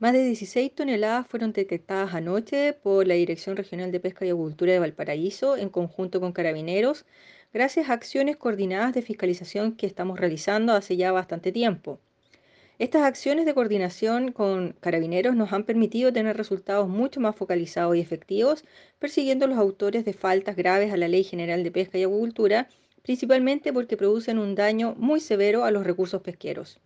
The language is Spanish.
Más de 16 toneladas fueron detectadas anoche por la Dirección Regional de Pesca y Acuicultura de Valparaíso en conjunto con Carabineros, gracias a acciones coordinadas de fiscalización que estamos realizando hace ya bastante tiempo. Estas acciones de coordinación con Carabineros nos han permitido tener resultados mucho más focalizados y efectivos, persiguiendo a los autores de faltas graves a la Ley General de Pesca y Acuicultura, principalmente porque producen un daño muy severo a los recursos pesqueros.